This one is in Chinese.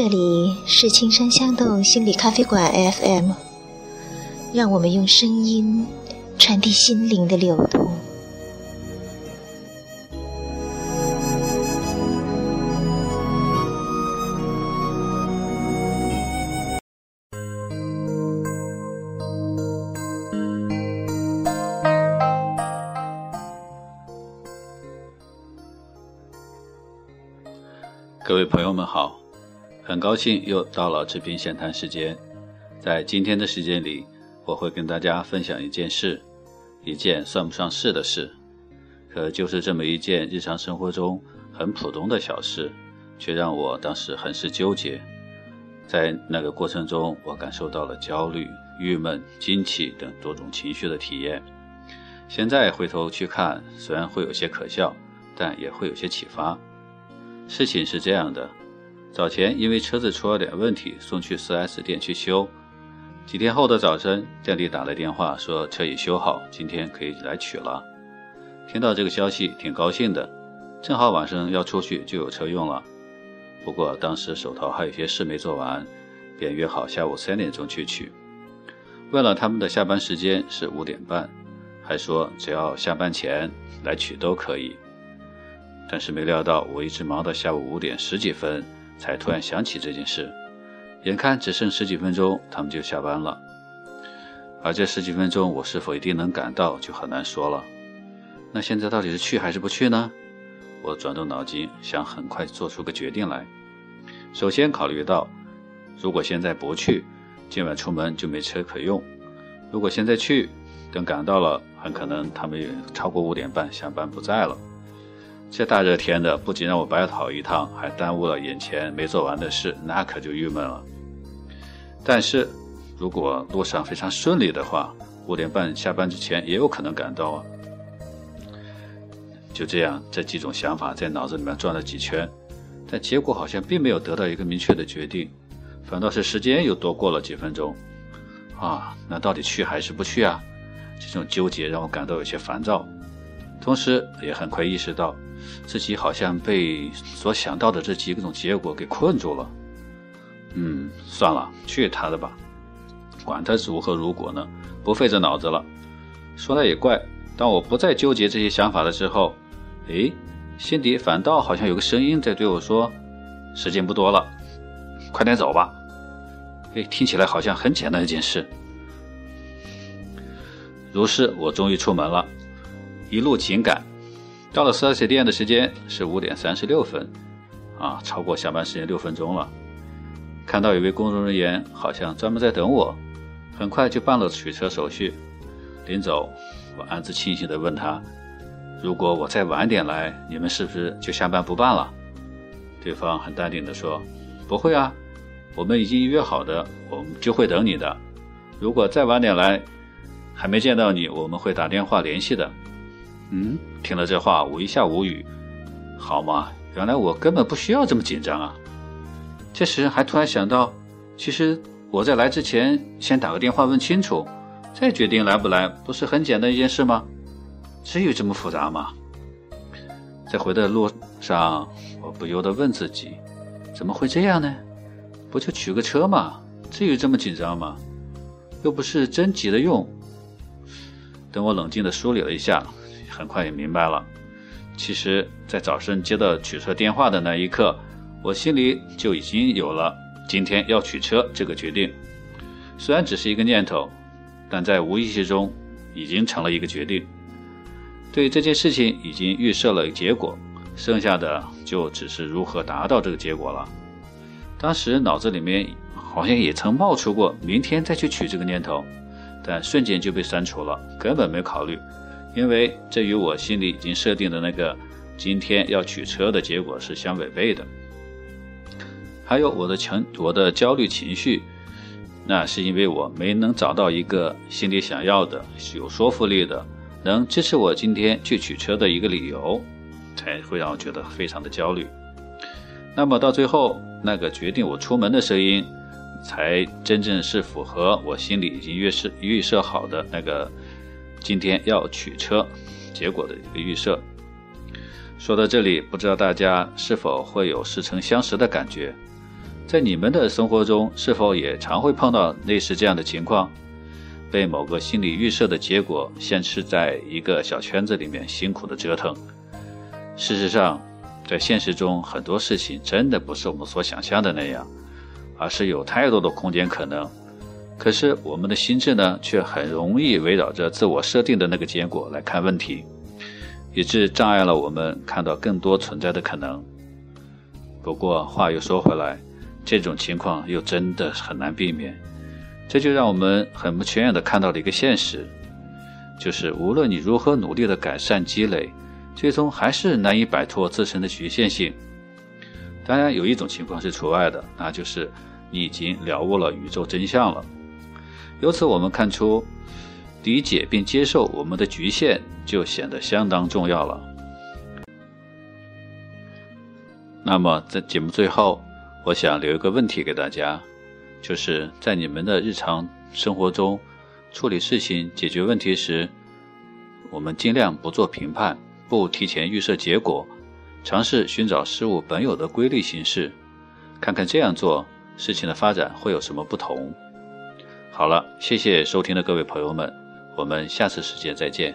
这里是青山香洞心理咖啡馆 FM，让我们用声音传递心灵的流动。各位朋友们好，很高兴又到了持平闲谈时间。在今天的时间里，我会跟大家分享一件事，一件算不上事的事，可就是这么一件日常生活中很普通的小事，却让我当时很是纠结。在那个过程中，我感受到了焦虑、郁闷、惊奇等多种情绪的体验。现在回头去看，虽然会有些可笑，但也会有些启发。事情是这样的，早前因为车子出了点问题，送去 4S 店去修。几天后的早晨，店里打来电话说车已修好，今天可以来取了。听到这个消息，挺高兴的，正好晚上要出去就有车用了。不过当时手头还有些事没做完，便约好下午三点钟去取。问了他们的下班时间是五点半，还说只要下班前来取都可以。但是没料到，我一直忙到下午五点十几分，才突然想起这件事。眼看只剩十几分钟，他们就下班了。而这十几分钟，我是否一定能赶到，就很难说了。那现在到底是去还是不去呢？我转动脑筋，想很快做出个决定来。首先考虑到，如果现在不去，今晚出门就没车可用；如果现在去，等赶到了，很可能他们也超过五点半下班不在了。这大热天的，不仅让我白跑一趟，还耽误了眼前没做完的事，那可就郁闷了。但是，如果路上非常顺利的话，五点半下班之前也有可能赶到啊。就这样，这几种想法在脑子里面转了几圈，但结果好像并没有得到一个明确的决定，反倒是时间又多过了几分钟。啊，那到底去还是不去啊？这种纠结让我感到有些烦躁，同时也很快意识到。自己好像被所想到的这几种结果给困住了。嗯，算了，去他的吧，管他如何如果呢，不费这脑子了。说来也怪，当我不再纠结这些想法的时候，哎，心底反倒好像有个声音在对我说：“时间不多了，快点走吧。”哎，听起来好像很简单一件事。如是，我终于出门了，一路紧赶。到了四 S 店的时间是五点三十六分，啊，超过下班时间六分钟了。看到有位工作人员好像专门在等我，很快就办了取车手续。临走，我暗自庆幸地问他：“如果我再晚点来，你们是不是就下班不办了？”对方很淡定地说：“不会啊，我们已经约好的，我们就会等你的。如果再晚点来，还没见到你，我们会打电话联系的。”嗯，听了这话，我一下无语。好嘛，原来我根本不需要这么紧张啊！这时还突然想到，其实我在来之前先打个电话问清楚，再决定来不来，不是很简单一件事吗？至于这么复杂吗？在回的路上，我不由得问自己：怎么会这样呢？不就取个车吗？至于这么紧张吗？又不是真急着用。等我冷静地梳理了一下。很快也明白了，其实，在早上接到取车电话的那一刻，我心里就已经有了今天要取车这个决定。虽然只是一个念头，但在无意识中已经成了一个决定。对这件事情已经预设了结果，剩下的就只是如何达到这个结果了。当时脑子里面好像也曾冒出过明天再去取这个念头，但瞬间就被删除了，根本没考虑。因为这与我心里已经设定的那个今天要取车的结果是相违背的。还有我的情，我的焦虑情绪，那是因为我没能找到一个心里想要的、有说服力的、能支持我今天去取车的一个理由，才会让我觉得非常的焦虑。那么到最后，那个决定我出门的声音，才真正是符合我心里已经预设预设好的那个。今天要取车，结果的一个预设。说到这里，不知道大家是否会有似曾相识的感觉？在你们的生活中，是否也常会碰到类似这样的情况？被某个心理预设的结果限制在一个小圈子里面，辛苦的折腾。事实上，在现实中，很多事情真的不是我们所想象的那样，而是有太多的空间可能。可是我们的心智呢，却很容易围绕着自我设定的那个结果来看问题，以致障碍了我们看到更多存在的可能。不过话又说回来，这种情况又真的很难避免。这就让我们很不全然的看到了一个现实，就是无论你如何努力的改善积累，最终还是难以摆脱自身的局限性。当然，有一种情况是除外的，那就是你已经了悟了宇宙真相了。由此，我们看出，理解并接受我们的局限就显得相当重要了。那么，在节目最后，我想留一个问题给大家，就是在你们的日常生活中处理事情、解决问题时，我们尽量不做评判，不提前预设结果，尝试寻找事物本有的规律形式，看看这样做事情的发展会有什么不同。好了，谢谢收听的各位朋友们，我们下次时间再见。